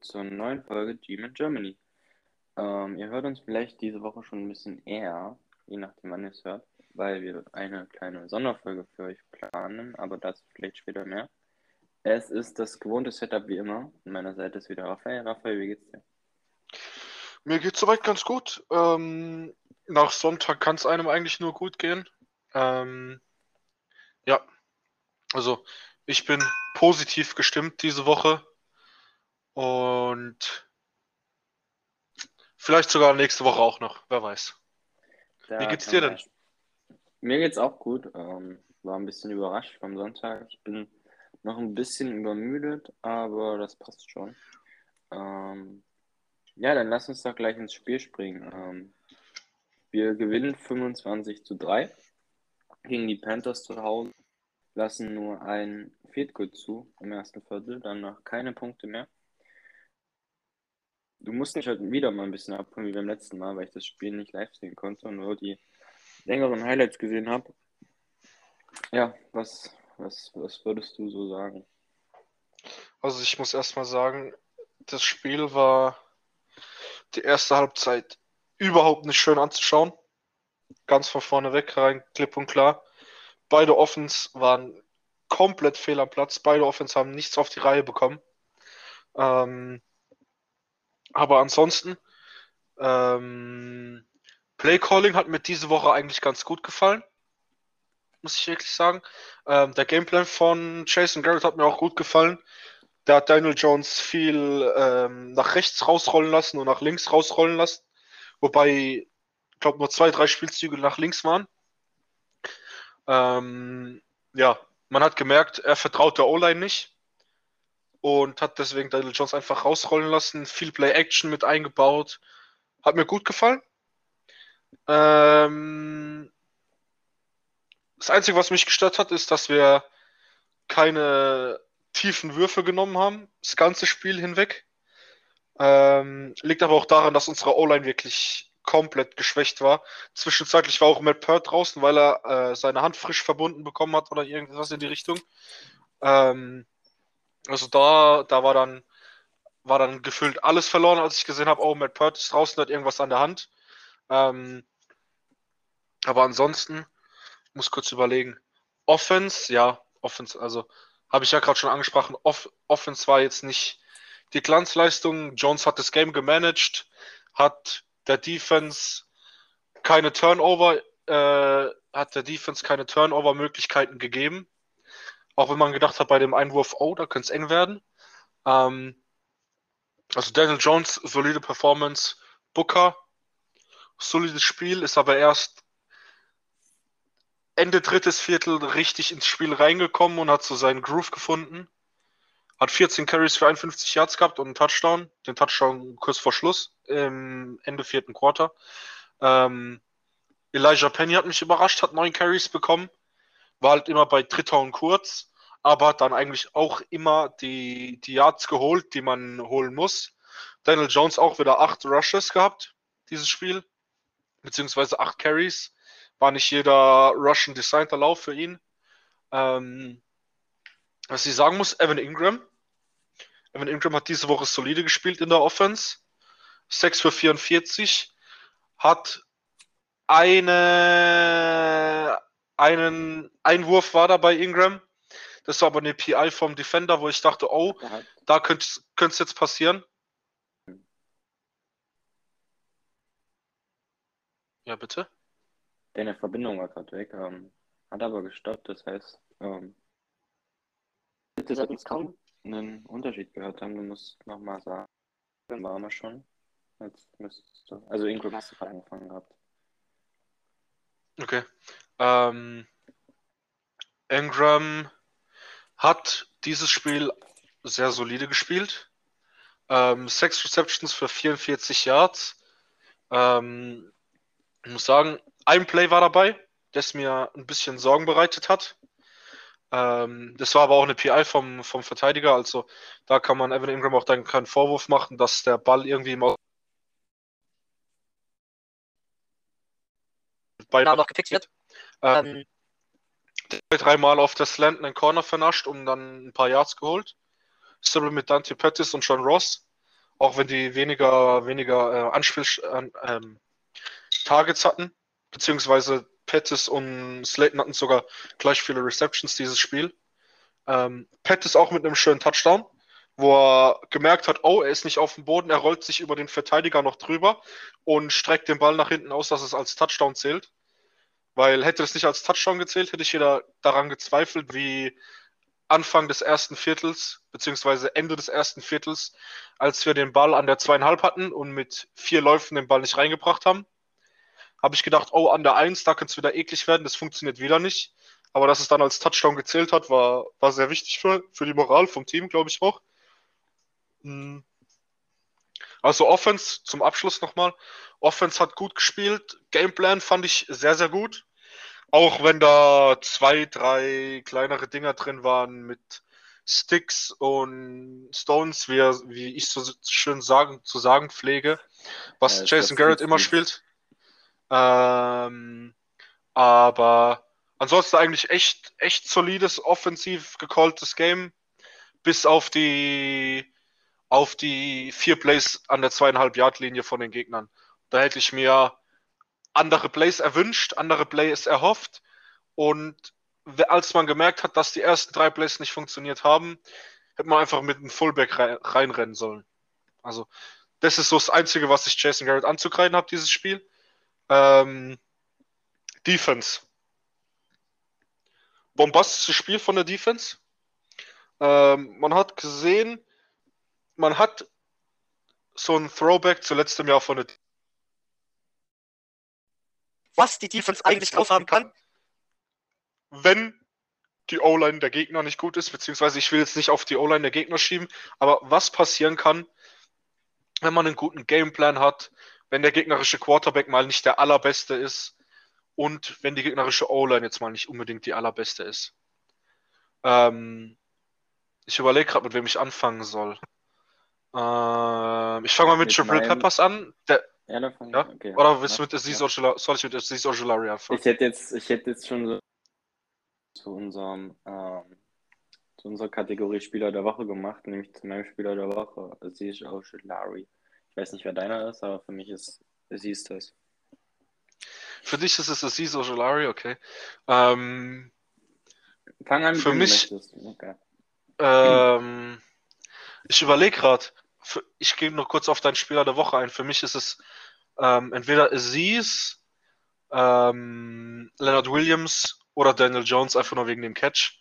zur neuen Folge Team in Germany. Ähm, ihr hört uns vielleicht diese Woche schon ein bisschen eher, je nachdem wann ihr es hört, weil wir eine kleine Sonderfolge für euch planen, aber dazu vielleicht später mehr. Es ist das gewohnte Setup wie immer. An meiner Seite ist wieder Raphael. Raphael, wie geht's dir? Mir geht's soweit ganz gut. Ähm, nach Sonntag kann es einem eigentlich nur gut gehen. Ähm, ja, also ich bin positiv gestimmt diese Woche und vielleicht sogar nächste Woche auch noch, wer weiß. Da Wie geht's dir denn? Mir geht's auch gut. Ähm, war ein bisschen überrascht vom Sonntag. Ich bin noch ein bisschen übermüdet, aber das passt schon. Ähm, ja, dann lass uns doch gleich ins Spiel springen. Ähm, wir gewinnen 25 zu 3 gegen die Panthers zu Hause, lassen nur ein Field Goal zu im ersten Viertel, danach keine Punkte mehr. Du musst mich heute wieder mal ein bisschen abholen, wie beim letzten Mal, weil ich das Spiel nicht live sehen konnte und nur die längeren Highlights gesehen habe. Ja, was, was, was würdest du so sagen? Also ich muss erstmal sagen, das Spiel war die erste Halbzeit überhaupt nicht schön anzuschauen. Ganz von vorne weg rein, klipp und klar. Beide Offens waren komplett fehl am Platz. Beide Offens haben nichts auf die Reihe bekommen. Ähm, aber ansonsten, ähm, Play Calling hat mir diese Woche eigentlich ganz gut gefallen. Muss ich wirklich sagen. Ähm, der Gameplan von Jason Garrett hat mir auch gut gefallen. Da hat Daniel Jones viel ähm, nach rechts rausrollen lassen und nach links rausrollen lassen. Wobei, ich glaube, nur zwei, drei Spielzüge nach links waren. Ähm, ja, man hat gemerkt, er vertraut der O-Line nicht und hat deswegen Daniel Jones einfach rausrollen lassen. Viel Play-Action mit eingebaut. Hat mir gut gefallen. Ähm, das Einzige, was mich gestört hat, ist, dass wir keine tiefen Würfe genommen haben, das ganze Spiel hinweg. Ähm, liegt aber auch daran, dass unsere O-Line wirklich komplett geschwächt war. Zwischenzeitlich war auch Matt Peart draußen, weil er äh, seine Hand frisch verbunden bekommen hat oder irgendwas in die Richtung. Ähm, also da, da war dann, war dann gefühlt alles verloren, als ich gesehen habe, oh, Matt Peart ist draußen, hat irgendwas an der Hand. Ähm, aber ansonsten, muss kurz überlegen. Offense, ja, Offense, also habe ich ja gerade schon angesprochen, Off Offense war jetzt nicht die Glanzleistung. Jones hat das Game gemanagt, hat der Defense keine Turnover, äh, hat der Defense keine Turnover-Möglichkeiten gegeben. Auch wenn man gedacht hat bei dem Einwurf, oh, da könnte es eng werden. Ähm, also Daniel Jones, solide Performance. Booker, solides Spiel, ist aber erst Ende drittes Viertel richtig ins Spiel reingekommen und hat so seinen Groove gefunden. Hat 14 Carries für 51 Yards gehabt und einen Touchdown. Den Touchdown kurz vor Schluss im Ende vierten Quarter. Ähm, Elijah Penny hat mich überrascht, hat neun Carries bekommen. War halt immer bei Dritter und Kurz, aber dann eigentlich auch immer die, die Yards geholt, die man holen muss. Daniel Jones auch wieder acht Rushes gehabt, dieses Spiel. Beziehungsweise acht Carries. War nicht jeder Russian designter Lauf für ihn. Ähm, was ich sagen muss, Evan Ingram. Evan Ingram hat diese Woche solide gespielt in der Offense. 6 für 44. Hat eine, einen Einwurf war da bei Ingram. Das war aber eine PI vom Defender, wo ich dachte, oh, Da hat, da könnte es jetzt passieren. Ja, bitte. deine Verbindung war gerade weg, ähm, hat aber gestoppt, das heißt, ähm, bitte sollten uns kaum einen Unterschied gehört haben, du musst nochmal sagen, dann waren wir schon. Jetzt müsstest du, also Ingram hast du gerade angefangen gehabt. Okay. Ähm, Ingram hat dieses Spiel sehr solide gespielt. Ähm, sechs Receptions für 44 Yards. Ähm, ich muss sagen, ein Play war dabei, das mir ein bisschen Sorgen bereitet hat. Ähm, das war aber auch eine PI vom, vom Verteidiger, also da kann man Evan Ingram auch dann keinen Vorwurf machen, dass der Ball irgendwie im Aus beinahe noch gefixt wird. Ähm, zwei, dreimal auf der Slant einen Corner vernascht und dann ein paar Yards geholt. Stable mit Dante Pettis und John Ross. auch wenn die weniger, weniger äh, Anspiel ähm, Targets hatten, beziehungsweise Pettis und Slayton hatten sogar gleich viele Receptions dieses Spiel. Ähm, Pettis auch mit einem schönen Touchdown, wo er gemerkt hat, oh, er ist nicht auf dem Boden, er rollt sich über den Verteidiger noch drüber und streckt den Ball nach hinten aus, dass es als Touchdown zählt. Weil hätte es nicht als Touchdown gezählt, hätte ich jeder daran gezweifelt, wie Anfang des ersten Viertels, beziehungsweise Ende des ersten Viertels, als wir den Ball an der zweieinhalb hatten und mit vier Läufen den Ball nicht reingebracht haben, habe ich gedacht, oh, an der Eins, da könnte es wieder eklig werden, das funktioniert wieder nicht. Aber dass es dann als Touchdown gezählt hat, war, war sehr wichtig für, für die Moral vom Team, glaube ich auch. Hm. Also Offense zum Abschluss nochmal. Offense hat gut gespielt. Gameplan fand ich sehr, sehr gut. Auch wenn da zwei, drei kleinere Dinger drin waren mit Sticks und Stones, wie, wie ich so schön sagen, zu sagen pflege, was ja, Jason Garrett immer spielt. Ähm, aber ansonsten eigentlich echt, echt solides, offensiv gecalltes Game, bis auf die, auf die vier Plays an der zweieinhalb Yard Linie von den Gegnern. Da hätte ich mir andere Plays erwünscht, andere Plays erhofft. Und als man gemerkt hat, dass die ersten drei Plays nicht funktioniert haben, hätte man einfach mit einem Fullback reinrennen sollen. Also, das ist so das Einzige, was ich Jason Garrett anzukreiden habe, dieses Spiel. Ähm, Defense. Bombastisches Spiel von der Defense. Ähm, man hat gesehen, man hat so ein Throwback zu letztem Jahr von der was die Defense eigentlich drauf haben kann, wenn die O-Line der Gegner nicht gut ist, beziehungsweise ich will jetzt nicht auf die O-Line der Gegner schieben, aber was passieren kann, wenn man einen guten Gameplan hat, wenn der gegnerische Quarterback mal nicht der allerbeste ist und wenn die gegnerische O-Line jetzt mal nicht unbedingt die allerbeste ist. Ähm, ich überlege gerade, mit wem ich anfangen soll. Ähm, ich fange mal mit, mit Triple Peppers an. Der, ja, dann fang ja? Okay. Oder willst du mit Aziz ja. Ojulari, soll ich mit Aziz Ojulari anfangen? Ich hätte jetzt, ich hätte jetzt schon so zu unserem ähm, zu unserer Kategorie Spieler der Woche gemacht, nämlich zu meinem Spieler der Woche, Aziz Ojulari. Ich weiß nicht, wer deiner ist, aber für mich ist Aziz das. Für dich ist es Aziz Ojulari, okay. Ähm, Fang an, für mich. Okay. Ähm, ich überlege gerade, ich gehe noch kurz auf deinen Spieler der Woche ein. Für mich ist es ähm, entweder Aziz, ähm, Leonard Williams oder Daniel Jones, einfach nur wegen dem Catch.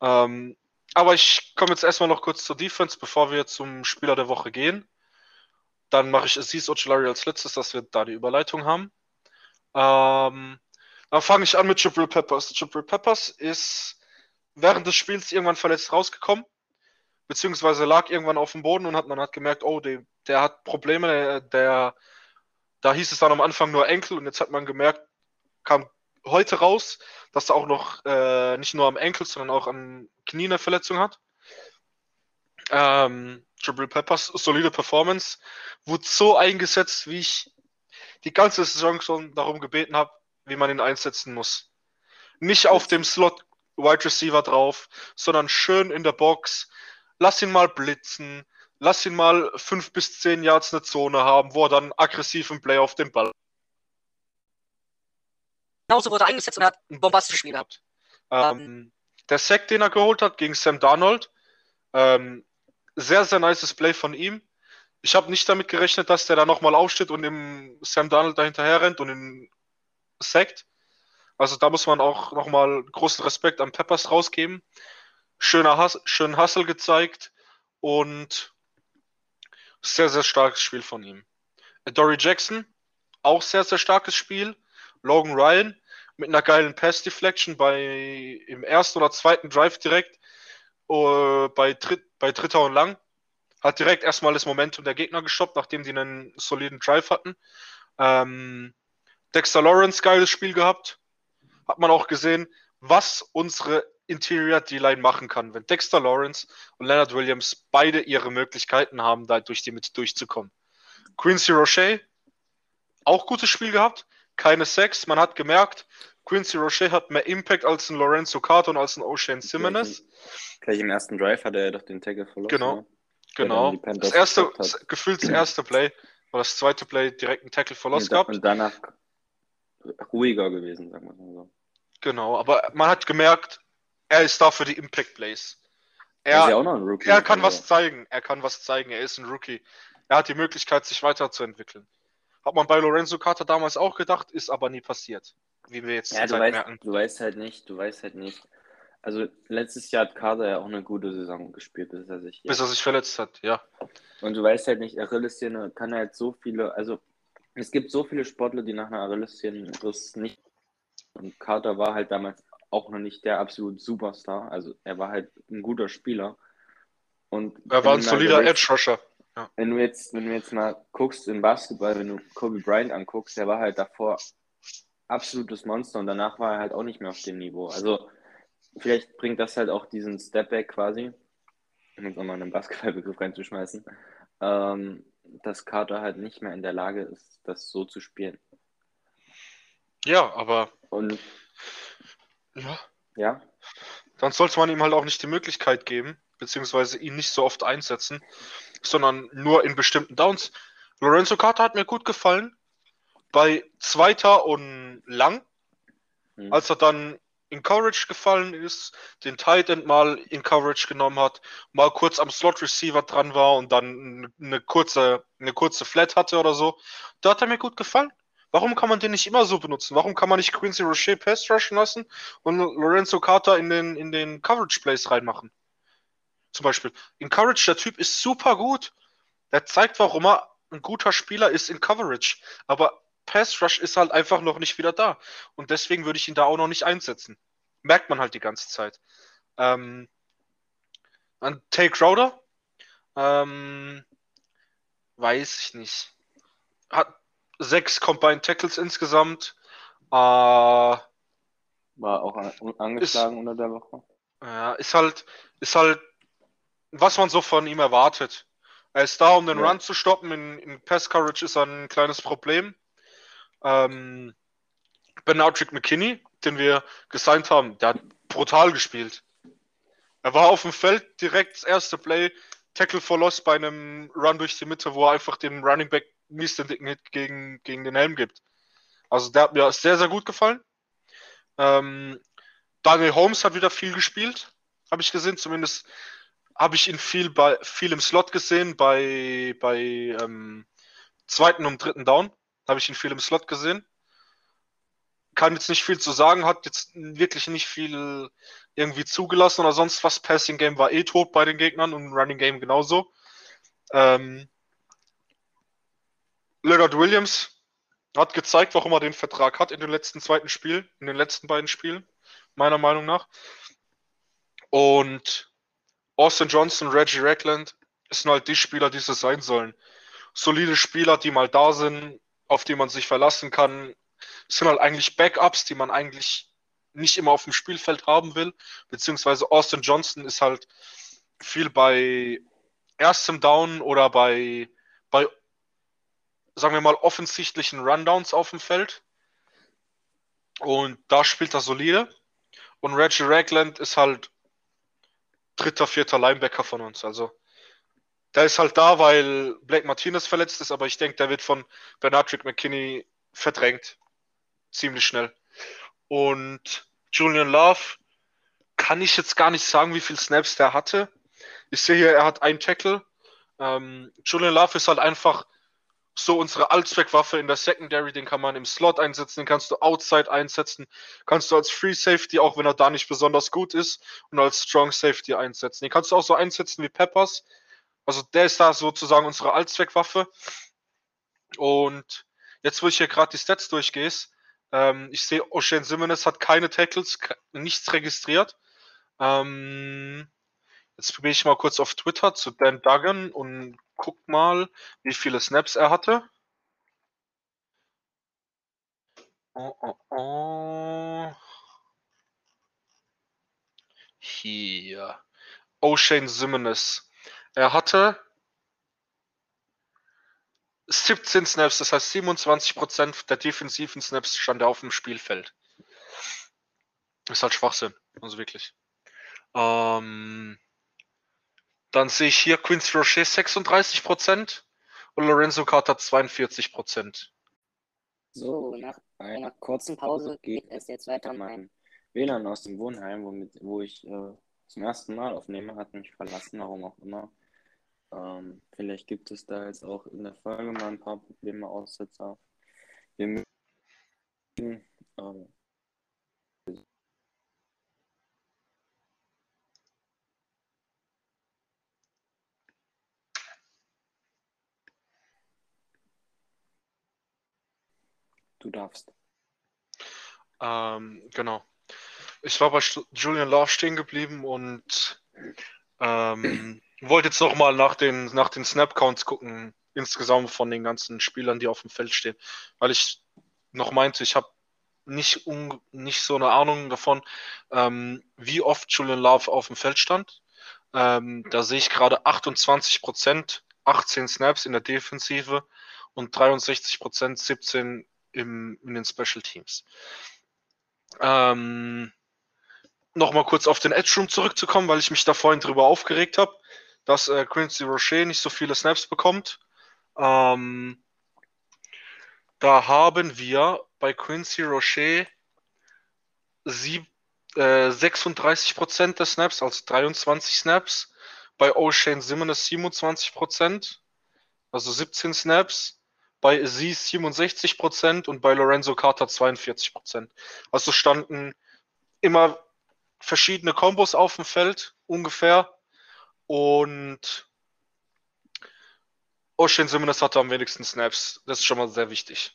Ähm, aber ich komme jetzt erstmal noch kurz zur Defense, bevor wir zum Spieler der Woche gehen. Dann mache ich Aziz Ochelari als letztes, dass wir da die Überleitung haben. Ähm, dann fange ich an mit Triple Peppers. Triple Peppers ist während des Spiels irgendwann verletzt rausgekommen beziehungsweise lag irgendwann auf dem Boden und hat, man hat gemerkt, oh, der, der hat Probleme, der, der, da hieß es dann am Anfang nur Enkel und jetzt hat man gemerkt, kam heute raus, dass er auch noch äh, nicht nur am Enkel, sondern auch am Knie eine Verletzung hat. Ähm, Triple Peppers, solide Performance, wurde so eingesetzt, wie ich die ganze Saison schon darum gebeten habe, wie man ihn einsetzen muss. Nicht auf dem Slot Wide Receiver drauf, sondern schön in der Box, lass ihn mal blitzen, lass ihn mal fünf bis zehn Yards eine Zone haben, wo er dann aggressiv im Play auf den Ball. Genauso wurde er eingesetzt und hat ein bombastisches Spiel gehabt. Ähm, der Sack, den er geholt hat gegen Sam Darnold, ähm, sehr, sehr nices Play von ihm. Ich habe nicht damit gerechnet, dass der da nochmal aufsteht und im Sam Darnold da hinterher rennt und ihn sackt. Also da muss man auch nochmal großen Respekt an Peppers rausgeben schöner Hus schönen Hustle gezeigt und sehr, sehr starkes Spiel von ihm. Dory Jackson, auch sehr, sehr starkes Spiel. Logan Ryan mit einer geilen Pass Deflection bei im ersten oder zweiten Drive direkt uh, bei, Dritt, bei Dritter und Lang. Hat direkt erstmal das Momentum der Gegner gestoppt, nachdem die einen soliden Drive hatten. Ähm, Dexter Lawrence, geiles Spiel gehabt. Hat man auch gesehen, was unsere Interior D-Line machen kann, wenn Dexter Lawrence und Leonard Williams beide ihre Möglichkeiten haben, da durch die mit durchzukommen. Quincy Roche, auch gutes Spiel gehabt, keine Sex. Man hat gemerkt, Quincy Roche hat mehr Impact als ein Lorenzo Carter und als ein O'Shane Simmons. Gleich, im ersten Drive hat er doch den Tackle verloren. Genau. der Genau. Das erste, gefühlt das erste Play, oder das zweite Play direkt einen Tackle da, gehabt. und danach ruhiger gewesen, sagen wir mal so. Genau, aber man hat gemerkt, er ist da für die Impact Plays. Er ist ja auch noch ein Rookie. er kann also, was zeigen, er kann was zeigen, er ist ein Rookie. Er hat die Möglichkeit, sich weiterzuentwickeln. Hat man bei Lorenzo Carter damals auch gedacht, ist aber nie passiert. Wie wir jetzt Ja, du weißt, merken. du weißt halt nicht, du weißt halt nicht. Also letztes Jahr hat Kader ja auch eine gute Saison gespielt, bis er sich Bis er sich verletzt hat, ja. Und du weißt halt nicht, Achillessehne kann halt so viele, also es gibt so viele Sportler, die nach einer Achillessehnenriss nicht. Und Carter war halt damals auch noch nicht der absolute Superstar. Also er war halt ein guter Spieler. Und Er war ein solider überlegst, Edge Rusher. Wenn du jetzt, wenn du jetzt mal guckst in Basketball, wenn du Kobe Bryant anguckst, der war halt davor absolutes Monster und danach war er halt auch nicht mehr auf dem Niveau. Also vielleicht bringt das halt auch diesen Stepback quasi, um jetzt nochmal einen Basketballbegriff reinzuschmeißen, ähm, dass Carter halt nicht mehr in der Lage ist, das so zu spielen. Ja, aber Und ja, ja, dann sollte man ihm halt auch nicht die Möglichkeit geben, beziehungsweise ihn nicht so oft einsetzen, sondern nur in bestimmten Downs. Lorenzo Carter hat mir gut gefallen. Bei zweiter und lang, hm. als er dann in Coverage gefallen ist, den Tight End mal in Coverage genommen hat, mal kurz am Slot Receiver dran war und dann eine kurze, eine kurze Flat hatte oder so, da hat er mir gut gefallen. Warum kann man den nicht immer so benutzen? Warum kann man nicht Quincy Rocher Pass rushen lassen und Lorenzo Carter in den, in den Coverage Plays reinmachen? Zum Beispiel. In Coverage, der Typ ist super gut. Der zeigt, warum er ein guter Spieler ist in Coverage. Aber Pass Rush ist halt einfach noch nicht wieder da. Und deswegen würde ich ihn da auch noch nicht einsetzen. Merkt man halt die ganze Zeit. Ähm, an Tay Crowder, ähm, weiß ich nicht. Hat sechs Combined Tackles insgesamt. Äh, war auch an, angeschlagen unter der Woche. ja, ist halt, ist halt, was man so von ihm erwartet. Er ist da, um den Ja. Run zu stoppen. In, in Pass Coverage ist er ein kleines Problem. Ähm, Benardrick McKinney, den wir gesigned haben, der hat brutal gespielt. Er war auf dem Feld direkt das erste Play, Tackle for Loss bei einem Run durch die Mitte, wo er einfach dem Running Back mies den dicken Hit gegen, gegen den Helm gibt. Also der hat mir sehr, sehr gut gefallen. Ähm, Daniel Holmes hat wieder viel gespielt, habe ich gesehen. Zumindest habe ich ihn viel, bei, viel im Slot gesehen, bei, bei ähm, zweiten und dritten Down habe ich ihn viel im Slot gesehen. Kann jetzt nicht viel zu sagen, hat jetzt wirklich nicht viel irgendwie zugelassen oder sonst was. Passing Game war eh tot bei den Gegnern und Running Game genauso. Ähm, Leonard Williams hat gezeigt, warum er den Vertrag hat in den letzten zweiten Spiel, in den letzten beiden Spielen, meiner Meinung nach. Und Austin Johnson, Reggie Ragland sind halt die Spieler, die sie sein sollen. Solide Spieler, die mal da sind, auf die man sich verlassen kann, sind halt eigentlich Backups, die man eigentlich nicht immer auf dem Spielfeld haben will. Beziehungsweise Austin Johnson ist halt viel bei erstem Down oder bei, bei sagen wir mal, offensichtlichen Rundowns auf dem Feld. Und da spielt er solide. Und Reggie Ragland ist halt dritter, vierter Linebacker von uns. Also der ist halt da, weil Blake Martinez verletzt ist, aber ich denke, der wird von Bernardrick McKinney verdrängt. Ziemlich schnell. Und Julian Love kann ich jetzt gar nicht sagen, wie viele Snaps der hatte. Ich sehe hier, er hat einen Tackle. Ähm, Julian Love ist halt einfach so unsere Allzweckwaffe in der Secondary, den kann man im Slot einsetzen, den kannst du outside einsetzen, kannst du als Free Safety, auch wenn er da nicht besonders gut ist, und als Strong Safety einsetzen. Den kannst du auch so einsetzen wie Peppers. Also der ist da sozusagen unsere Allzweckwaffe. Und jetzt, wo ich hier gerade die Stats durchgehe, ähm, ich sehe, O'Shane Simmons hat keine Tackles, nichts registriert. Ähm, jetzt probiere ich mal kurz auf Twitter zu Dan Duggan und guck mal, wie viele Snaps er hatte. Oh, oh, oh. Hier. O'Shane Simmons. Er hatte 17 Snaps, das heißt 27% der defensiven Snaps stand er auf dem Spielfeld. Ist halt Schwachsinn, also wirklich. Ähm, Dann sehe ich hier Quincy Rocher 36% und Lorenzo Carter 42%. So, nach einer kurzen Pause geht es jetzt weiter. Mein WLAN aus dem Wohnheim, womit, wo ich äh, zum ersten Mal aufnehme, hat mich verlassen, warum auch immer. Ähm, vielleicht gibt es da jetzt auch in der Folge mal ein paar Probleme, Aussetzer. Wir müssen, äh, Du darfst. Ähm, genau. Ich war bei Julian Love stehen geblieben und ähm, wollte jetzt nochmal nach den, nach den Snap-Counts gucken, insgesamt von den ganzen Spielern, die auf dem Feld stehen. Weil ich noch meinte, ich habe nicht, nicht so eine Ahnung davon, ähm, wie oft Julian Love auf dem Feld stand. Ähm, da sehe ich gerade 28 Prozent, 18 Snaps in der Defensive und 63 Prozent, 17 im, in den Special Teams. Ähm, Nochmal kurz auf den Edge Room zurückzukommen, weil ich mich da vorhin drüber aufgeregt habe, dass äh, Quincy Rocher nicht so viele Snaps bekommt. Ähm, da haben wir bei Quincy Rocher sieb, äh, 36% der Snaps, also 23 Snaps. Bei O'Shane Simmons 27%, also 17 Snaps bei Aziz 67% und bei Lorenzo Carter 42%. Also standen immer verschiedene Kombos auf dem Feld, ungefähr. Und Ocean Simmons hatte am wenigsten Snaps. Das ist schon mal sehr wichtig.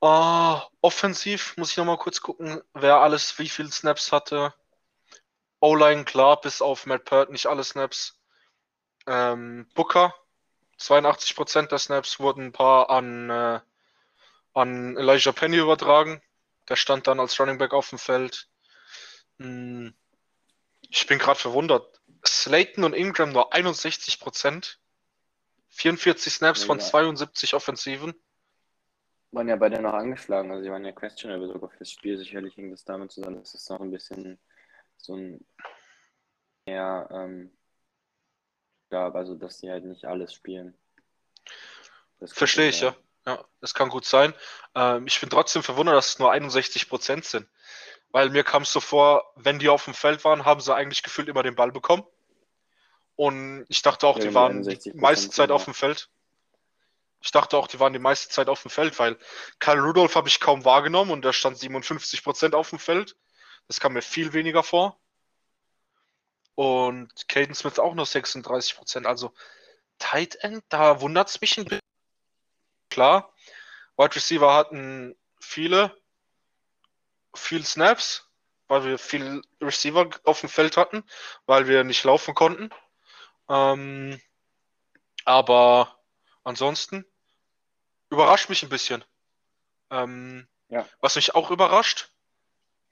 Uh, offensiv muss ich nochmal kurz gucken, wer alles wie viele Snaps hatte. O-Line klar, bis auf Matt Pert nicht alle Snaps. Ähm, Booker 82% der Snaps wurden ein paar an, äh, an Elijah Penny übertragen. Der stand dann als Running Back auf dem Feld. Hm. Ich bin gerade verwundert. Slayton und Ingram nur 61%. 44 Snaps ja, von 72 Offensiven. Waren ja beide noch angeschlagen, also sie waren ja questionable sogar fürs Spiel. Sicherlich hing das damit zusammen, dass es noch ein bisschen so ein ja, ähm, gab, also dass sie halt nicht alles spielen. Verstehe ich, ja. Ja, das kann gut sein. Ähm, ich bin trotzdem verwundert, dass es nur 61 Prozent sind. Weil mir kam es so vor, wenn die auf dem Feld waren, haben sie eigentlich gefühlt immer den Ball bekommen. Und ich dachte auch, ja, die waren die meiste Zeit auf dem Feld. Ich dachte auch, die waren die meiste Zeit auf dem Feld, weil Karl Rudolph habe ich kaum wahrgenommen und da stand 57 Prozent auf dem Feld. Das kam mir viel weniger vor. Und Caden Smith auch nur 36 Prozent. Also Tight End, da wundert es mich ein bisschen. Klar, Wide Receiver hatten viele, viel Snaps, weil wir viel Receiver auf dem Feld hatten, weil wir nicht laufen konnten. Ähm, aber ansonsten überrascht mich ein bisschen. Ähm, ja. Was mich auch überrascht,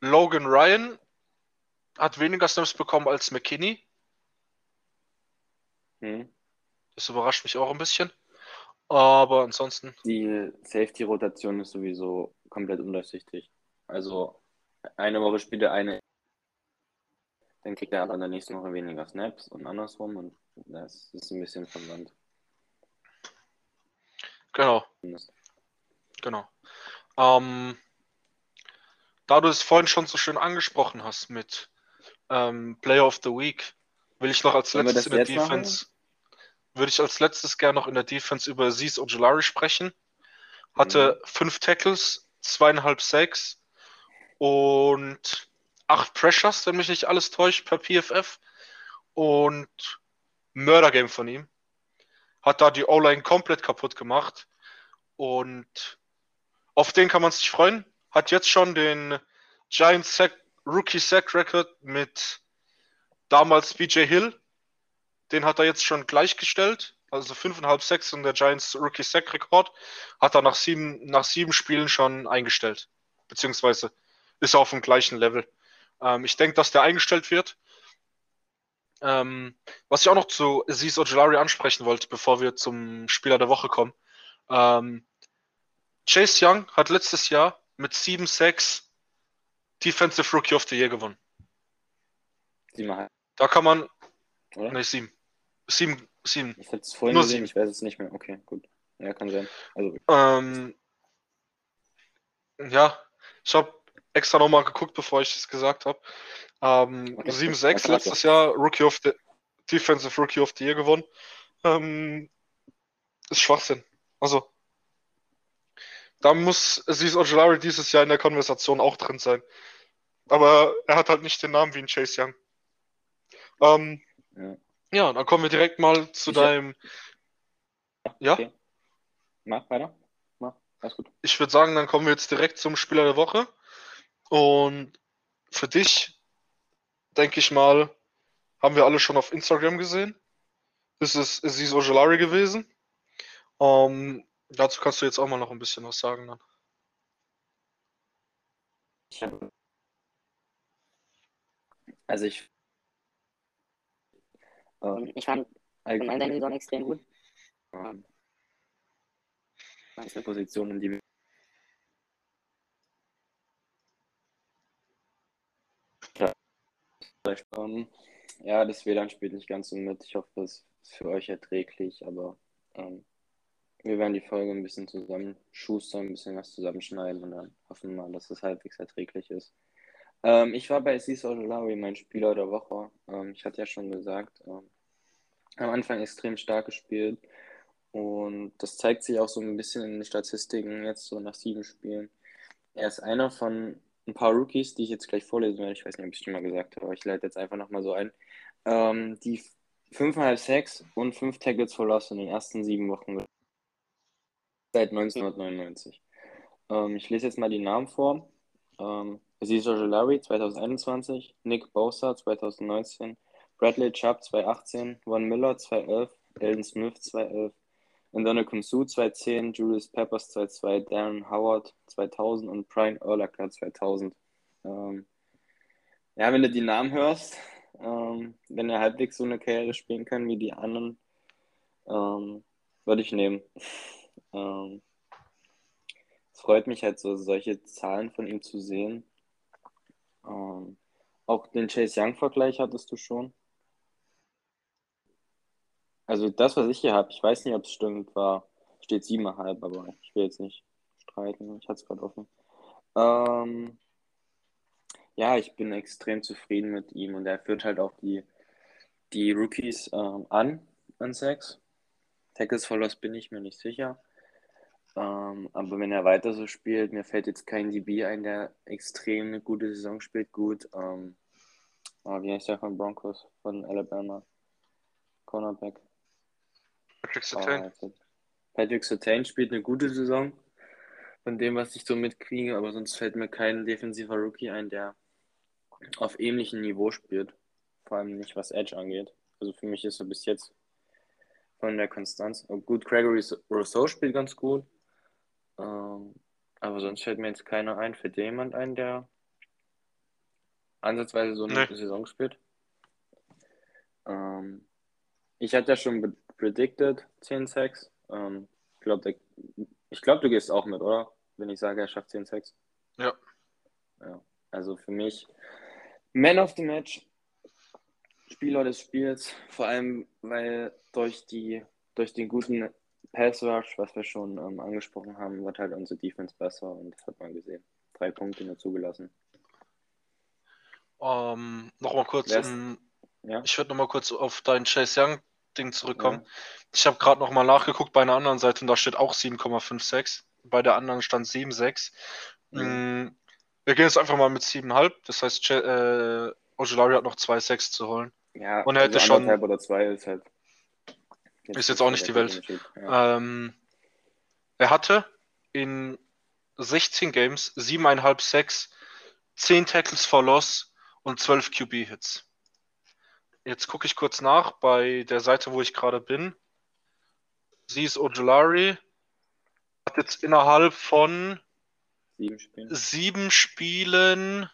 Logan Ryan hat weniger Snaps bekommen als McKinney. Hm. Das überrascht mich auch ein bisschen. Aber ansonsten. Die Safety-Rotation ist sowieso komplett undurchsichtig. Also eine Woche spielt er eine, dann kriegt er aber in der nächsten Woche weniger Snaps und andersrum und das ist ein bisschen verwandt. Genau. Genau. Ähm, da du es vorhin schon so schön angesprochen hast mit ähm, Player of the Week, will ich noch als letztes in der Defense, machen? würde ich als letztes gerne noch in der Defense über Aziz Ojolari sprechen. Hatte mhm. fünf Tackles, zweieinhalb Sacks und acht Pressures, wenn mich nicht alles täuscht, per PFF. Und Murder Game von ihm. Hat da die O-Line komplett kaputt gemacht. Und auf den kann man sich freuen. Hat jetzt schon den Giants Sack Rookie Sack Record mit damals BJ Hill. Den hat er jetzt schon gleichgestellt. Also 5,5 Sacks und der Giants Rookie Sack Rekord hat er nach sieben, nach sieben Spielen schon eingestellt. Beziehungsweise ist er auf dem gleichen Level. Ähm, ich denke, dass der eingestellt wird. Ähm, was ich auch noch zu Aziz Ojolari ansprechen wollte, bevor wir zum Spieler der Woche kommen. Ähm, Chase Young hat letztes Jahr mit 7 Sacks Defensive Rookie of the Year gewonnen. Da kann man, oder? Ne, sieben. Sieben, sieben. Ich hätte es vorhin Nur gesehen, sieben. ich weiß es nicht mehr. Okay, gut. Ja, kann sein. Also, Ähm, ja, ich habe extra nochmal geguckt, bevor ich es gesagt habe. Ähm, Okay. 7-6 Okay. letztes Jahr, Rookie of the Defensive Rookie of the Year gewonnen. Ähm, ist Schwachsinn. Also, da muss Aziz Ojolari dieses Jahr in der Konversation auch drin sein. Aber er hat halt nicht den Namen wie ein Chase Young. Ähm, Ja. ja, dann kommen wir direkt mal zu Ich deinem. Ja? Okay. mach weiter. Mach. Alles gut. Ich würde sagen, dann kommen wir jetzt direkt zum Spieler der Woche. Und für dich, denke ich mal, haben wir alle schon auf Instagram gesehen. Das ist Aziz Ojolari gewesen. Ähm, dazu kannst du jetzt auch mal noch ein bisschen was sagen. Dann. Ich also ich. Ähm, Ich fand allgemein seine Saison extrem gut. ähm, das ist eine Position, in die wir ähm, ja, das WLAN spielt nicht ganz so mit. Ich hoffe, das ist für euch erträglich, aber ähm, wir werden die Folge ein bisschen zusammenschustern, ein bisschen was zusammenschneiden und dann hoffen wir mal, dass es halbwegs erträglich ist. Ähm, ich war bei Aziz Ojolari, mein Spieler der Woche. Ähm, ich hatte ja schon gesagt, ähm, am Anfang extrem stark gespielt und das zeigt sich auch so ein bisschen in den Statistiken jetzt so nach sieben Spielen. Er ist einer von ein paar Rookies, die ich jetzt gleich vorlesen werde. Ich weiß nicht, ob ich es schon mal gesagt habe, aber ich leite jetzt einfach nochmal so ein. Ähm, die 5,5 Sacks und 5 Tackles for Loss in den ersten sieben Wochen seit 1999. Ähm, ich lese jetzt mal die Namen vor. Ähm, Aziz Ojolari 2021, Nick Bosa 2019, Bradley Chubb 2018, Von Miller 2011, Elden Smith 2011, Ndone Su 2010, Julius Peppers 2002, Darren Howard 2000 und Brian Urlacher 2000. Ähm, ja, wenn du die Namen hörst, ähm, wenn er halbwegs so eine Karriere spielen kann wie die anderen, ähm, würde ich nehmen. ähm, es freut mich halt so, solche Zahlen von ihm zu sehen. Ähm, auch den Chase Young-Vergleich hattest du schon. Also das, was ich hier habe, ich weiß nicht, ob es stimmt, war, steht 7,5, aber ich will jetzt nicht streiten, ich hatte es gerade offen. Ähm, ja, ich bin extrem zufrieden mit ihm und er führt halt auch die, die Rookies ähm, an, an Sex. Tackles for Loss bin ich mir nicht sicher. Ähm, aber wenn er weiter so spielt, mir fällt jetzt kein DB ein, der extrem eine gute Saison spielt, gut. Ähm, oh, wie heißt der von Broncos, von Alabama? Cornerback. Patrick Oh, Surtain. jetzt hat- Patrick Surtain spielt eine gute Saison, von dem, was ich so mitkriege, aber sonst fällt mir kein defensiver Rookie ein, der auf ähnlichem Niveau spielt. Vor allem nicht, was Edge angeht. Also für mich ist er bis jetzt von der Konstanz. Oh, gut, Gregory Rousseau spielt ganz gut. Ähm, aber sonst fällt mir jetzt keiner ein. Fällt dir jemand ein, der ansatzweise so eine Nee. Saison spielt? Ähm, ich hatte ja schon predicted 10 Sacks. Ähm, ich glaube, glaub, du gehst auch mit, oder? Wenn ich sage, er schafft 10 Sacks. Ja. ja. Also für mich Man of the Match, Spieler des Spiels, vor allem weil durch die durch den guten Pass Rush, was wir schon ähm, angesprochen haben, wird halt unsere Defense besser und das hat man gesehen. Drei Punkte nur zugelassen. Ähm, Nochmal kurz, ist- um, Ja, ich würde nochmal kurz auf dein Chase Young-Ding zurückkommen. Ich habe gerade nochmal nachgeguckt bei einer anderen Seite und da steht auch 7,56. Bei der anderen stand 7,6. Mhm. Mm, Wir gehen jetzt einfach mal mit 7,5. Das heißt, äh, Ojolari hat noch 2,6 zu holen. ja Und er hätte also schon- oder zwei ist halt. Ist jetzt auch nicht die Welt. Ja. Ähm, er hatte in 16 Games 7,5 Sacks, 10 Tackles for Loss und 12 QB-Hits. Jetzt gucke ich kurz nach bei der Seite, wo ich gerade bin. Sie ist Ojolari. Hat jetzt innerhalb von Sieben Spiele. sieben Spielen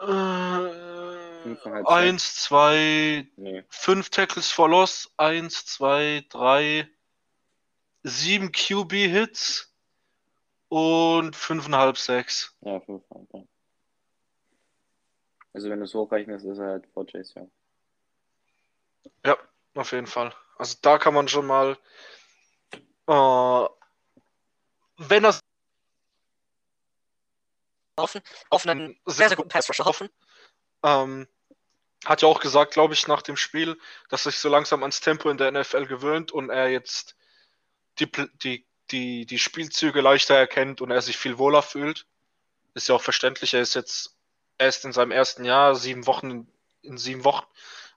äh, Fünfeinhalb eins, zwei, Nee. fünf Tackles for Loss, eins, zwei, drei, sieben QB-Hits und fünfeinhalb Sacks. Ja, fünfeinhalb. Ja. Also wenn du es hochrechnest, ist er halt vor Chase Young. Ja, auf jeden Fall. Also da kann man schon mal, äh, wenn er Hoffen, auf einen sehr, sehr guten Pass-Rusher hoffen. Ähm, hat ja auch gesagt, glaube ich, nach dem Spiel, dass sich so langsam ans Tempo in der NFL gewöhnt und er jetzt die, die, die, die Spielzüge leichter erkennt und er sich viel wohler fühlt. Ist ja auch verständlich, er ist jetzt erst in seinem ersten Jahr, sieben Wochen in, in sieben Wochen.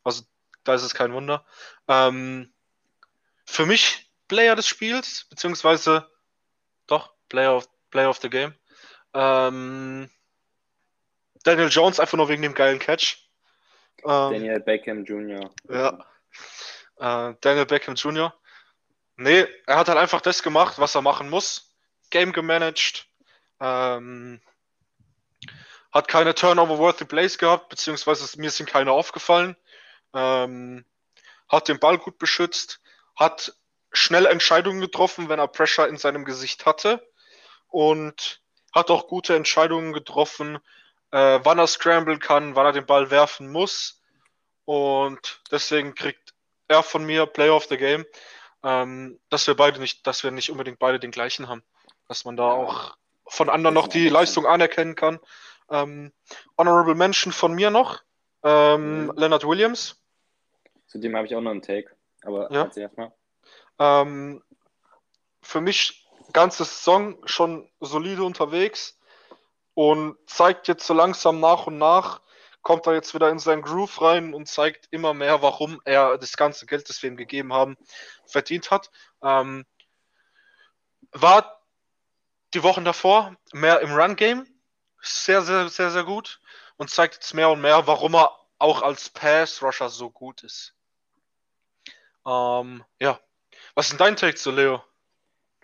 Also da ist es kein Wunder. Ähm, für mich Player des Spiels, beziehungsweise doch, Player of, Player of the Game. Ähm, Daniel Jones einfach nur wegen dem geilen Catch. Ähm, Daniel Beckham Jr. Ja. Äh, Daniel Beckham Jr. Nee, er hat halt einfach das gemacht, was er machen muss. Game gemanagt. Ähm, hat keine Turnover-worthy Plays gehabt, beziehungsweise mir sind keine aufgefallen. Ähm, hat den Ball gut beschützt, hat schnell Entscheidungen getroffen, wenn er Pressure in seinem Gesicht hatte und hat auch gute Entscheidungen getroffen, äh, wann er scramble kann, wann er den Ball werfen muss und deswegen kriegt er von mir Player of the Game, ähm, dass wir beide nicht, dass wir nicht unbedingt beide den gleichen haben, dass man da auch von anderen noch die Leistung anerkennen kann. Ähm, Honorable Mention von mir noch. Ähm, mhm. Leonard Williams. Zu dem habe ich auch noch einen Take, aber ja. erstmal. Ähm, für mich ganze Saison schon solide unterwegs und zeigt jetzt so langsam nach und nach, kommt er jetzt wieder in seinen Groove rein und zeigt immer mehr, warum er das ganze Geld, das wir ihm gegeben haben, verdient hat. Ähm, war die Wochen davor mehr im Run-Game, sehr, sehr, sehr, sehr gut und zeigt jetzt mehr und mehr, warum er auch als Pass-Rusher so gut ist. Ähm, ja. Was ist denn dein Take zu Leo?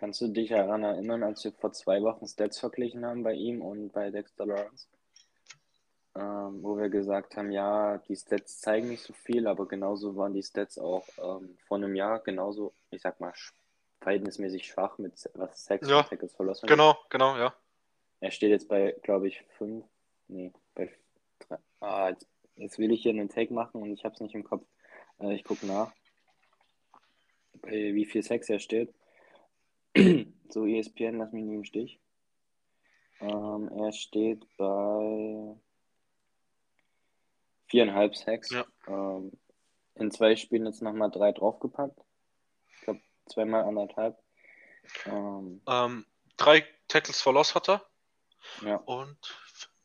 Kannst du dich daran erinnern, als wir vor zwei Wochen Stats verglichen haben bei ihm und bei Dexter Lawrence? Ähm, wo wir gesagt haben, ja, die Stats zeigen nicht so viel, aber genauso waren die Stats auch ähm, vor einem Jahr genauso, ich sag mal, verhältnismäßig schwach mit was Sex ja, Tackles verlassen. Genau, genau, ja. Er steht jetzt bei, glaube ich, 5. Nee, bei 3. Ah, jetzt, jetzt, will ich hier einen Take machen und ich habe es nicht im Kopf. Äh, ich gucke nach, bei wie viel Sex er steht. So, ESPN, lass mich nicht im Stich. Ähm, er steht bei 4,5 Sex. Ja. Ähm, in zwei Spielen jetzt nochmal drei draufgepackt. Ich glaube, zweimal anderthalb. Ähm, ähm, drei Tackles for Loss hat er. Ja. Und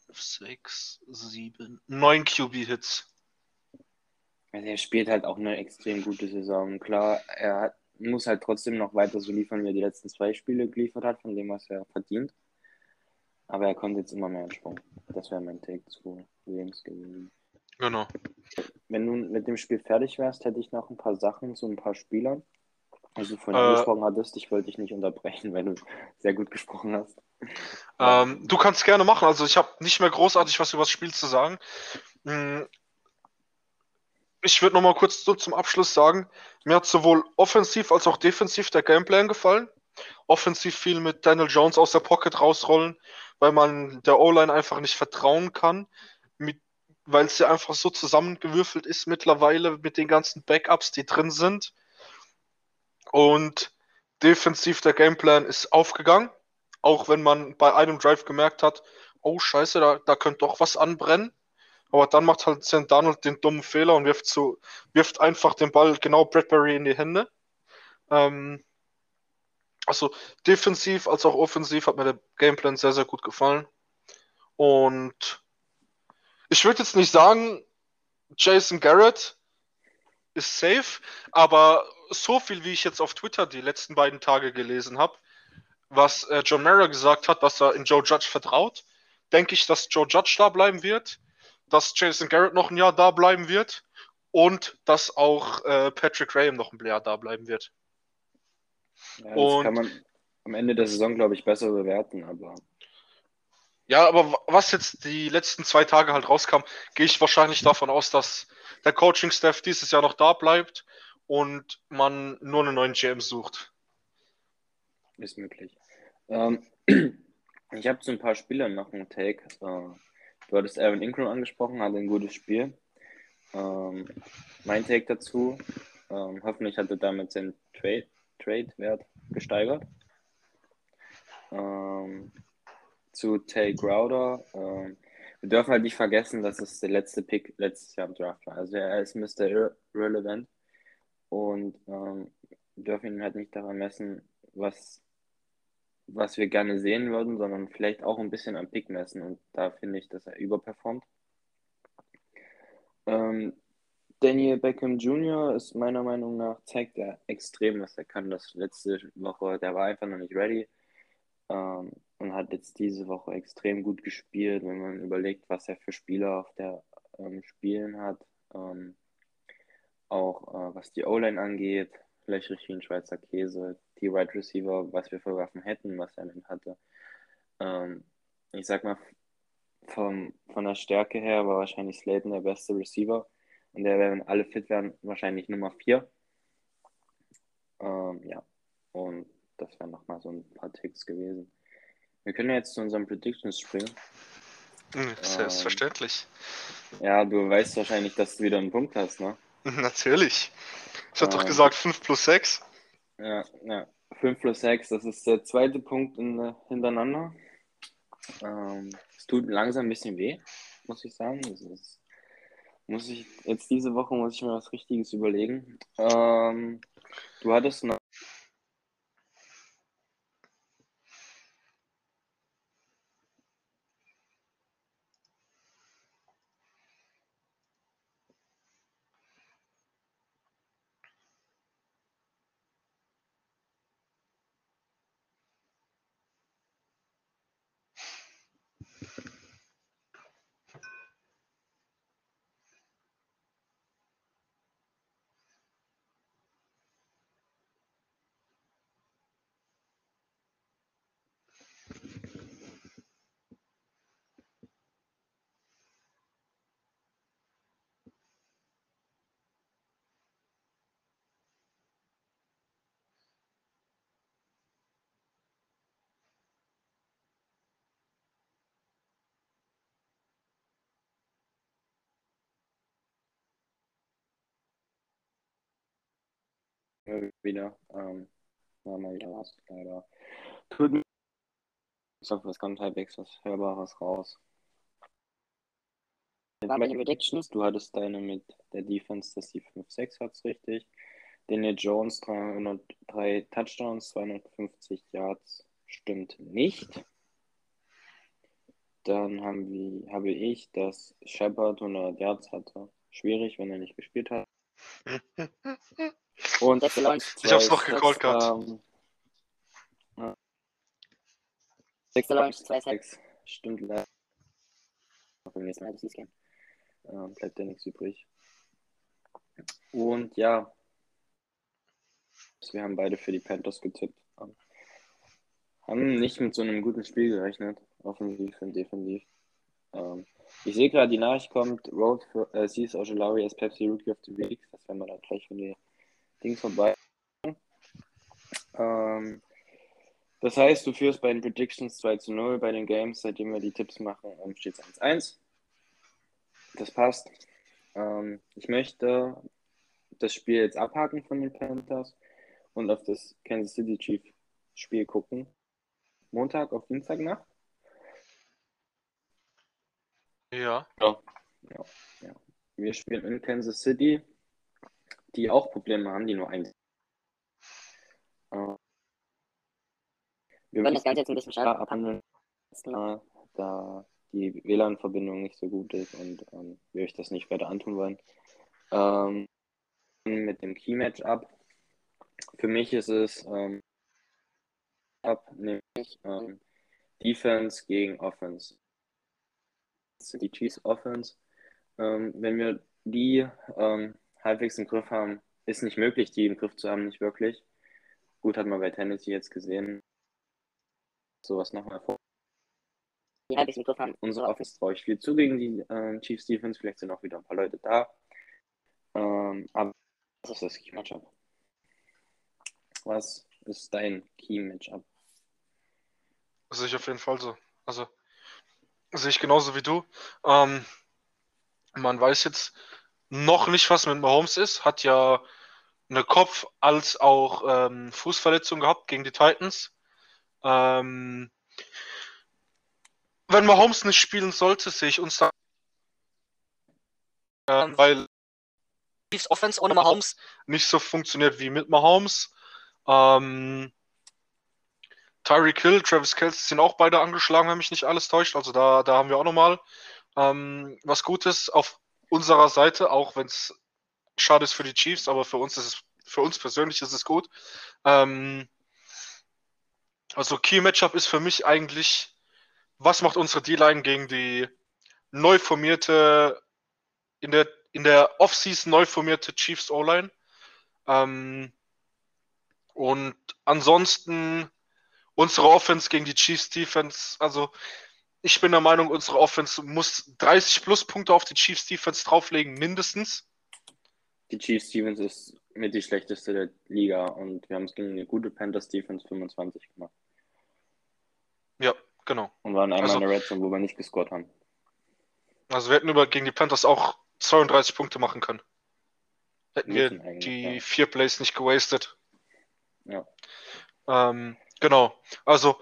5, 6, 7, 9 QB-Hits. Also er spielt halt auch eine extrem gute Saison. Klar, er hat, muss halt trotzdem noch weiter so liefern, wie er die letzten zwei Spiele geliefert hat, von dem, was er verdient. Aber er kommt jetzt immer mehr in Sprung. Das wäre mein Take zu Williams gewesen. Genau. Wenn du mit dem Spiel fertig wärst, hätte ich noch ein paar Sachen zu ein paar Spielern. Also vorhin äh, angesprochen hattest, ich wollte dich nicht unterbrechen, weil du sehr gut gesprochen hast. Ähm, du kannst gerne machen. Also ich habe nicht mehr großartig was über das Spiel zu sagen. Ich würde noch mal kurz so zum Abschluss sagen, mir hat sowohl offensiv als auch defensiv der Gameplan gefallen. Offensiv viel mit Daniel Jones aus der Pocket rausrollen, weil man der O-Line einfach nicht vertrauen kann, weil es ja einfach so zusammengewürfelt ist mittlerweile mit den ganzen Backups, die drin sind. Und defensiv der Gameplan ist aufgegangen. Auch wenn man bei einem Drive gemerkt hat, oh scheiße, da, da könnte doch was anbrennen. Aber dann macht halt St. Donald den dummen Fehler und wirft, so, wirft einfach den Ball genau Bradbury in die Hände. Ähm, also defensiv als auch offensiv hat mir der Gameplan sehr, sehr gut gefallen. Und ich würde jetzt nicht sagen, Jason Garrett ist safe, aber so viel, wie ich jetzt auf Twitter die letzten beiden Tage gelesen habe, was äh, John Mara gesagt hat, dass er in Joe Judge vertraut, denke ich, dass Joe Judge da bleiben wird, dass Jason Garrett noch ein Jahr da bleiben wird und dass auch äh, Patrick Graham noch ein Jahr da bleiben wird. Ja, das und, kann man am Ende der Saison, glaube ich, besser bewerten, aber. Ja, aber was jetzt die letzten zwei Tage halt rauskam, gehe ich wahrscheinlich davon aus, dass der Coaching-Staff dieses Jahr noch da bleibt und man nur einen neuen GM sucht. Ist möglich. Ähm, ich habe zu ein paar Spielern noch einen Take. Äh, du hattest Aaron Ingram angesprochen, hatte ein gutes Spiel. Ähm, mein Take dazu, ähm, hoffentlich hat er damit seinen Trade, Trade-Wert gesteigert. Ähm, zu Tay Crowder, ähm, wir dürfen halt nicht vergessen, dass es der letzte Pick letztes Jahr im Draft war. Also er ist Mr. Irrelevant und ähm, wir dürfen ihn halt nicht daran messen, was, was wir gerne sehen würden, sondern vielleicht auch ein bisschen am Pick messen und da finde ich, dass er überperformt. Ähm, Daniel Beckham Jr. ist meiner Meinung nach, zeigt er extrem, was er kann. Das letzte Woche, der war einfach noch nicht ready ähm, und hat jetzt diese Woche extrem gut gespielt, wenn man überlegt, was er für Spieler auf der ähm, Spielen hat. Ähm, auch äh, was die O-Line angeht, löchrig wie ein Schweizer Käse. Die Wide right Receiver, was wir für Waffen hätten, was er denn hatte. Ähm, ich sag mal, vom, von der Stärke her war wahrscheinlich Slayton der beste Receiver. Und der wäre, wenn alle fit wären, wahrscheinlich Nummer 4. Ähm, ja, und das wären nochmal so ein paar Ticks gewesen. Wir können jetzt zu unseren Predictions springen. Hm, selbstverständlich. Ähm, ja, du weißt wahrscheinlich, dass du wieder einen Punkt hast, ne? Natürlich. Ich ähm, doch gesagt 5 plus 6. Ja, ja. 5 plus 6, das ist der zweite Punkt in, hintereinander. Ähm, es tut langsam ein bisschen weh, muss ich sagen. Ist, muss ich, jetzt diese Woche muss ich mir was Richtiges überlegen. Ähm, du hattest noch wieder. Ähm, war mal wieder was, leider. Tut mir ich hoffe, es kommt halbwegs was Hörbares raus. War bei den Predictions, du hattest deine mit der Defense, dass die 5-6 hat richtig. Daniel Jones 303 Touchdowns, 250 Yards stimmt nicht. Dann haben wir, habe ich, dass Shepard 100 Yards hatte. Schwierig, wenn er nicht gespielt hat. Und ich hab's noch gecallt gehabt. Ähm, Sechster Launch, 2-6. Stimmt leider. Beim nächsten Mal das Game. Ähm, bleibt ja nichts übrig. Und ja, wir haben beide für die Panthers getippt. Haben nicht mit so einem guten Spiel gerechnet, offensiv und defensiv. Ähm, ich sehe gerade, die Nachricht kommt, Road für äh, Cis Ojolari als Pepsi Rookie of the Week. Das werden wir dann gleich, wenn die Dings vorbei. Ähm, das heißt, du führst bei den Predictions 2 zu 0, bei den Games, seitdem wir die Tipps machen, steht es 1-1. Das passt. Ähm, ich möchte das Spiel jetzt abhaken von den Panthers und auf das Kansas City Chief Spiel gucken. Montag auf Dienstagnacht. Ja. Ja. ja. ja. Wir spielen in Kansas City die auch Probleme haben, die nur ein. Äh, wir wollen das Ganze jetzt ein bisschen schneller abhandeln, äh, da die WLAN-Verbindung nicht so gut ist und ähm, wir euch das nicht weiter antun wollen. Ähm, mit dem Key-Match-Up. Für mich ist es ähm, ab, nämlich ähm, Defense gegen Offense. Die Chiefs Offense. Ähm, wenn wir die ähm, halbwegs im Griff haben, ist nicht möglich, die im Griff zu haben, nicht wirklich. Gut, hat man bei Tennessee jetzt gesehen. Sowas nochmal vor. Die halbwegs im Griff haben. Unsere Offense traue ich viel zu gegen die äh, Chiefs Defense. Vielleicht sind auch wieder ein paar Leute da. Ähm, aber was ist das Key-Matchup? Was ist dein Key-Matchup? Das sehe ich auf jeden Fall so. Also, sehe ich genauso wie du. Ähm, man weiß jetzt noch nicht, was mit Mahomes ist. Hat ja eine Kopf- als auch ähm, Fußverletzung gehabt gegen die Titans. Ähm, wenn Mahomes nicht spielen sollte, sehe ich uns da. Äh, weil Chiefs Offense ohne Mahomes. nicht so funktioniert wie mit Mahomes. Ähm, Tyreek Hill, Travis Kelce sind auch beide angeschlagen, wenn mich nicht alles täuscht. Also da, da haben wir auch nochmal ähm, was Gutes auf unserer Seite, auch wenn es schade ist für die Chiefs, aber für uns ist es, für uns persönlich ist es gut. Ähm, also Key Matchup ist für mich eigentlich, was macht unsere D-Line gegen die neu formierte, in der, in der Offseason neu formierte Chiefs O-Line? Ähm, und ansonsten unsere Offense gegen die Chiefs Defense, also ich bin der Meinung, unsere Offense muss 30 Pluspunkte auf die Chiefs Defense drauflegen, mindestens. Die Chiefs Defense ist mit die schlechteste der Liga und wir haben es gegen eine gute Panthers Defense 25 gemacht. Ja, genau. Und waren einmal Also- in der Red Zone, wo wir nicht gescored haben. Also wir hätten über gegen die Panthers auch 32 Punkte machen können. Hätten wir Müssen die ja. vier Plays nicht gewastet. Ja. Ähm, genau. Also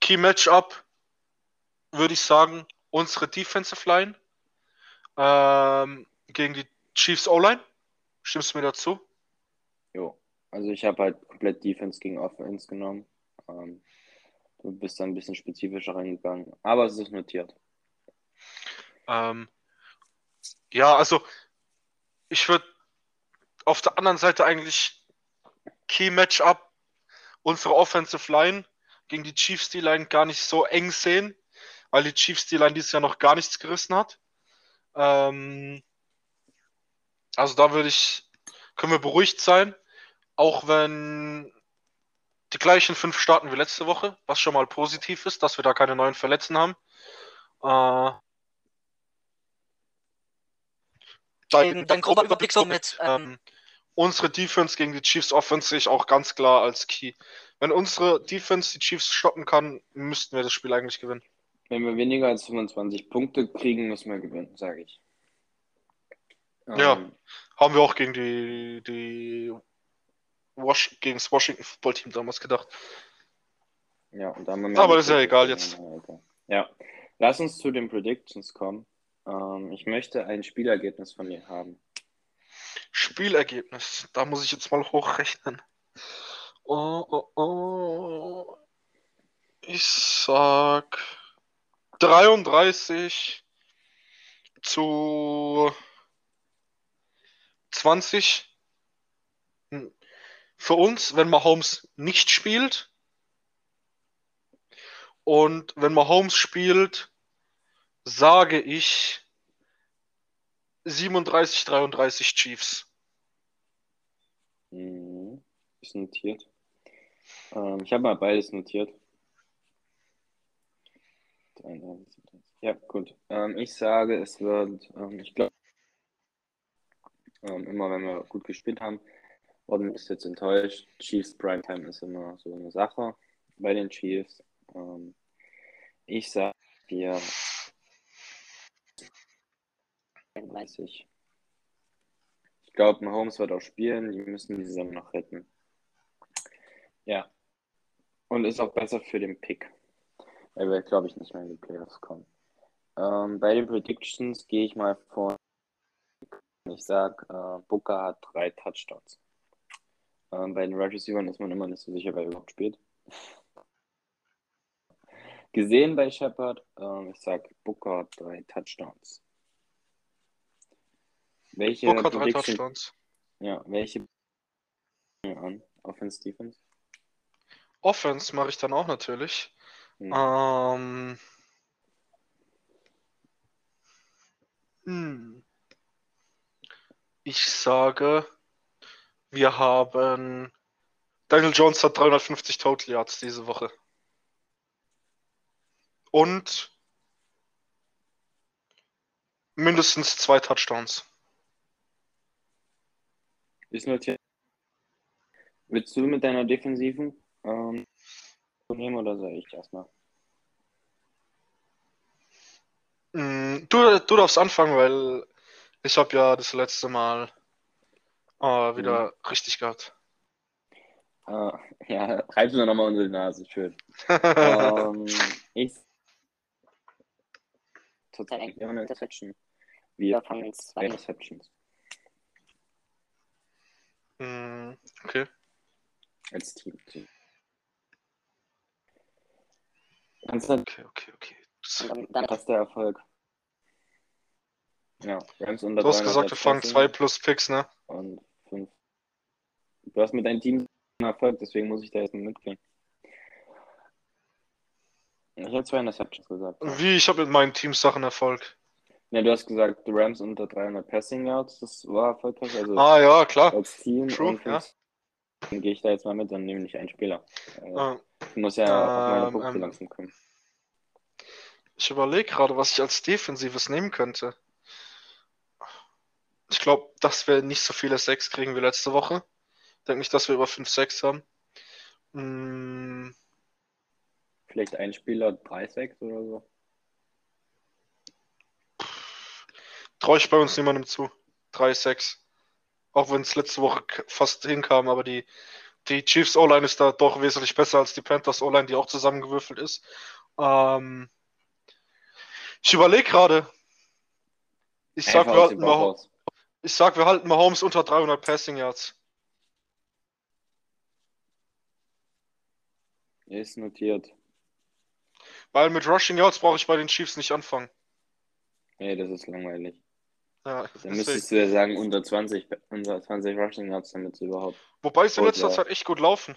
Key Matchup würde ich sagen, unsere Defensive Line ähm, gegen die Chiefs O-Line. Stimmst du mir dazu? Jo. Also ich habe halt komplett Defense gegen Offense genommen. Ähm, du bist da ein bisschen spezifischer reingegangen. Aber es ist notiert. Ähm, ja, also ich würde auf der anderen Seite eigentlich Key Matchup unsere Offensive Line gegen die Chiefs D-Line gar nicht so eng sehen, weil die Chiefs D-Line dieses Jahr noch gar nichts gerissen hat. Ähm, also da würde ich, können wir beruhigt sein, auch wenn die gleichen fünf starten wie letzte Woche, was schon mal positiv ist, dass wir da keine neuen Verletzten haben. Äh, Dein, dein grober Überblick so mit Ähm, unsere Defense gegen die Chiefs Offense sehe ich auch ganz klar als Key. Wenn unsere Defense die Chiefs stoppen kann, müssten wir das Spiel eigentlich gewinnen. Wenn wir weniger als 25 Punkte kriegen, müssen wir gewinnen, sage ich. Ja. Ähm, Haben wir auch gegen die, die Wash, gegen das Washington Football Team damals gedacht. Ja, und da haben Aber das ist ja egal jetzt. Ja, lass uns zu den Predictions kommen. Ähm, ich möchte ein Spielergebnis von dir haben. Spielergebnis. Da muss ich jetzt mal hochrechnen. Oh, oh, oh. Ich sag 33 zu 20. Hm. Für uns, wenn Mahomes nicht spielt. Und wenn Mahomes spielt, sage ich 37, 33 Chiefs. Mhm. Ist notiert. Ähm, ich habe mal beides notiert. 33, 37. Ja, gut. Ähm, ich sage, es wird, ähm, ich glaube, ähm, immer wenn wir gut gespielt haben, wurden wir jetzt enttäuscht. Chiefs Primetime ist immer so eine Sache bei den Chiefs. Ähm, ich sage dir 31. Ich glaube, Mahomes wird auch spielen. Die müssen die Saison noch retten. Ja. Und ist auch besser für den Pick. Er wird, glaube ich, nicht mehr in die Playoffs kommen. Ähm, bei den Predictions gehe ich mal vor. Ich sage, äh, Booker hat drei Touchdowns. Ähm, bei den Wide Receivers ist man immer nicht so sicher, wer überhaupt spielt. Gesehen bei Shepard, ähm, ich sage, Booker hat drei Touchdowns. Welche Booker drei Touchdowns. Ja, welche an? Offense, Defense? Offense mache ich dann auch natürlich. Hm. Ähm, hm. Ich sage, wir haben Daniel Jones hat 350 Total Yards diese Woche. Und mindestens zwei Touchdowns. Ist notiert. Willst du mit deiner Defensiven ähm, nehmen oder soll ich erstmal? Mm, Du, du darfst anfangen, weil ich habe ja das letzte Mal äh, wieder richtig gehabt. Äh, ja, reibst du nochmal unsere Nase, schön. ähm, ich. Total eigentlich immer eine Interception. Wir fangen zwei Interceptions. Mm, okay. Als Team. Team. Ganz halt Okay, okay, okay. Dann, dann ist der Erfolg. Ja, Rams unter Du hast 300 gesagt, wir fangen Passing zwei plus Picks, ne? und fünf. Du hast mit deinem Team einen Erfolg, deswegen muss ich da jetzt mitgehen. Ich habe zwei Interceptions gesagt. Wie, ich habe mit meinen Teams Sachen Erfolg. Ja, du hast gesagt, die Rams unter 300 Passing Yards, das war erfolgreich. Also Ah ja, klar. als Team true, ja. dann gehe ich da jetzt mal mit, dann nehme ich einen Spieler. Äh, Ah, Ich muss ja auf meine Ähm, Punkte ähm. langsam kommen. Ich überlege gerade, was ich als Defensives nehmen könnte. Ich glaube, dass wir nicht so viele Sacks kriegen wie letzte Woche. Ich denke nicht, dass wir über 5 Sacks haben. Mm, Vielleicht ein Spieler, drei Sacks oder so. Traue ich bei uns niemandem zu. 3 Sacks. Auch wenn es letzte Woche fast hinkam, aber die, die Chiefs O-Line ist da doch wesentlich besser als die Panthers O-Line, die auch zusammengewürfelt ist. Ähm, ich überlege gerade. Ich sag, Einfach wir halten, raus. ich sag, wir halten Mahomes unter 300 Passing Yards. Ist notiert. Weil mit Rushing Yards brauche ich bei den Chiefs nicht anfangen. Nee, das ist langweilig. Ja, Dann müsstest du ja sagen, unter 20, unter 20 Rushing Yards, damit sie überhaupt. Wobei sie in letzter ja. Zeit echt gut laufen.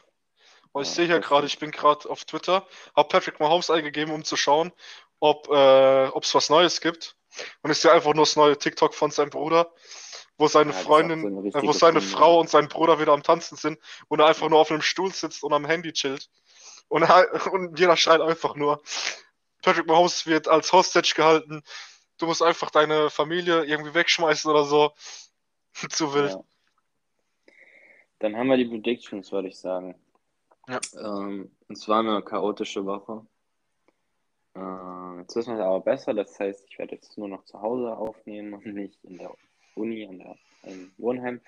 Ich Ja, sehe hier das gerade, ich bin gerade auf Twitter, habe Patrick Mahomes eingegeben, um zu schauen, ob äh, es was Neues gibt. Und ich sehe einfach nur das neue TikTok von seinem Bruder, wo seine Ja, Freundin, so äh, wo seine Kunde. Frau und sein Bruder wieder am Tanzen sind und er einfach nur auf einem Stuhl sitzt und am Handy chillt. Und, er, und jeder schreit einfach nur. Patrick Mahomes wird als Hostage gehalten. Du musst einfach deine Familie irgendwie wegschmeißen oder so. Zu wild. Ja. Dann haben wir die Predictions, würde ich sagen. Ja. Ähm, es war eine chaotische Woche. Äh, jetzt wissen wir es aber besser. Das heißt, ich werde jetzt nur noch zu Hause aufnehmen und nicht in der Uni, an der, im Wohnheim.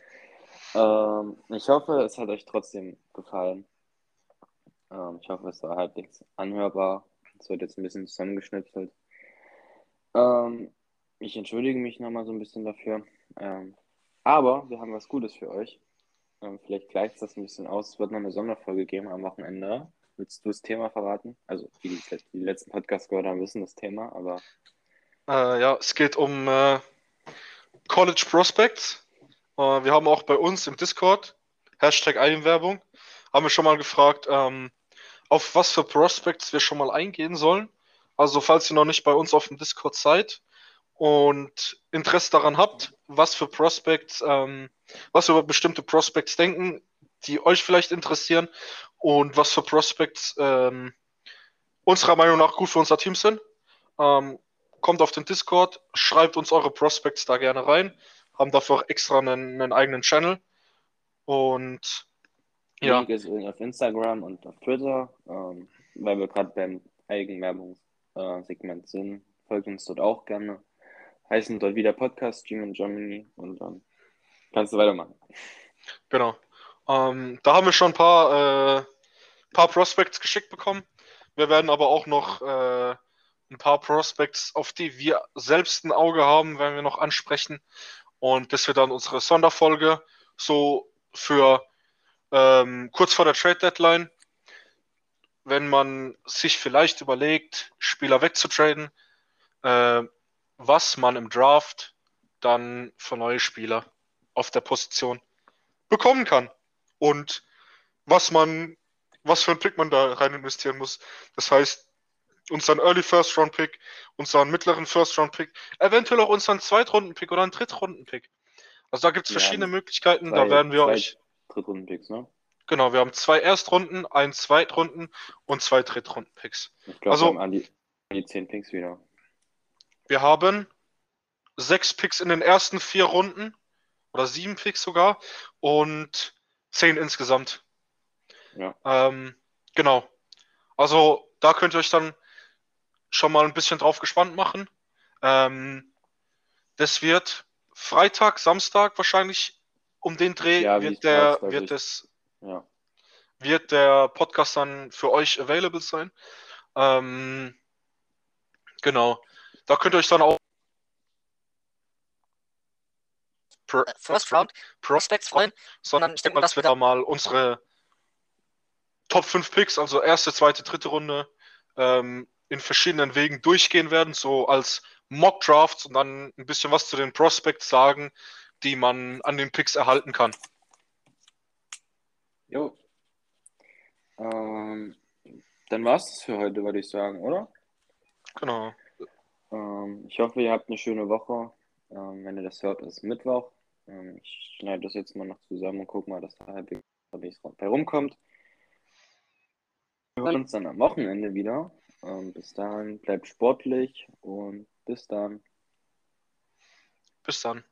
Ähm, ich hoffe, es hat euch trotzdem gefallen. Ähm, ich hoffe, es war halbwegs anhörbar. Es wird jetzt ein bisschen zusammengeschnipselt. Ähm, ich entschuldige mich nochmal so ein bisschen dafür. Ähm, aber wir haben was Gutes für euch. Ähm, vielleicht gleicht das ein bisschen aus. Es wird noch eine Sonderfolge geben am Wochenende. Willst du das Thema verraten? Also, die, die die letzten Podcasts gehört haben, wissen das Thema, aber Äh, ja, es geht um äh, College Prospects. Äh, wir haben auch bei uns im Discord, Hashtag Eigenwerbung, haben wir schon mal gefragt, ähm, auf was für Prospects wir schon mal eingehen sollen. Also falls ihr noch nicht bei uns auf dem Discord seid und Interesse daran habt, was für Prospects, ähm, was über bestimmte Prospects denken, die euch vielleicht interessieren und was für Prospects ähm, unserer Meinung nach gut für unser Team sind, ähm, kommt auf den Discord, schreibt uns eure Prospects da gerne rein, haben dafür auch extra einen, einen eigenen Channel und ja, Link ist auf Instagram und auf Twitter, ähm, weil wir gerade beim Eigenwerbungssegment sind. Folgt uns dort auch gerne. Heißen dort wieder Podcast Stream in Germany und dann kannst du weitermachen. genau. Ähm, da haben wir schon ein paar, äh, paar Prospects geschickt bekommen. Wir werden aber auch noch äh, ein paar Prospects, auf die wir selbst ein Auge haben, werden wir noch ansprechen. Und das wird dann unsere Sonderfolge, so für ähm, kurz vor der Trade Deadline, wenn man sich vielleicht überlegt, Spieler wegzutraden, äh, was man im Draft dann für neue Spieler auf der Position bekommen kann und was man, was für einen Pick man da rein investieren muss. Das heißt, unseren Early First Round Pick, unseren mittleren First Round Pick, eventuell auch unseren Zweitrunden Pick oder einen Drittrunden Pick. Also da gibt es Ja, verschiedene Möglichkeiten, da zwei- werden wir zwei- euch, Drittrunden-Picks, ne? Genau, wir haben zwei Erstrunden, einen Zweitrunden und zwei Drittrunden Picks. Ich glaube, Also- wir haben an die, an die 10 Picks wieder. Wir haben sechs Picks in den ersten vier Runden oder sieben Picks sogar und zehn insgesamt. Ja. Ähm, genau. Also da könnt ihr euch dann schon mal ein bisschen drauf gespannt machen. Ähm, das wird Freitag, Samstag wahrscheinlich um den Dreh Ja, wird der, wird es Ja. wird der Podcast dann für euch available sein. Ähm, genau. Da könnt ihr euch dann auch First Round Prospects freuen. sondern ich denke mal, dass wir da mal unsere Top 5 Picks, also erste, zweite, dritte Runde, ähm, in verschiedenen Wegen durchgehen werden, so als Mock Drafts und dann ein bisschen was zu den Prospects sagen, die man an den Picks erhalten kann. Jo. Ähm, dann war es das für heute, würde ich sagen, oder? Genau. Ähm, ich hoffe, ihr habt eine schöne Woche. Ähm, wenn ihr das hört, ist Mittwoch. Ähm, ich schneide das jetzt mal noch zusammen und gucke mal, dass da halbwegs bei rumkommt. Wir hören uns dann am Wochenende wieder. Ähm, bis dahin, bleibt sportlich und bis dann. Bis dann.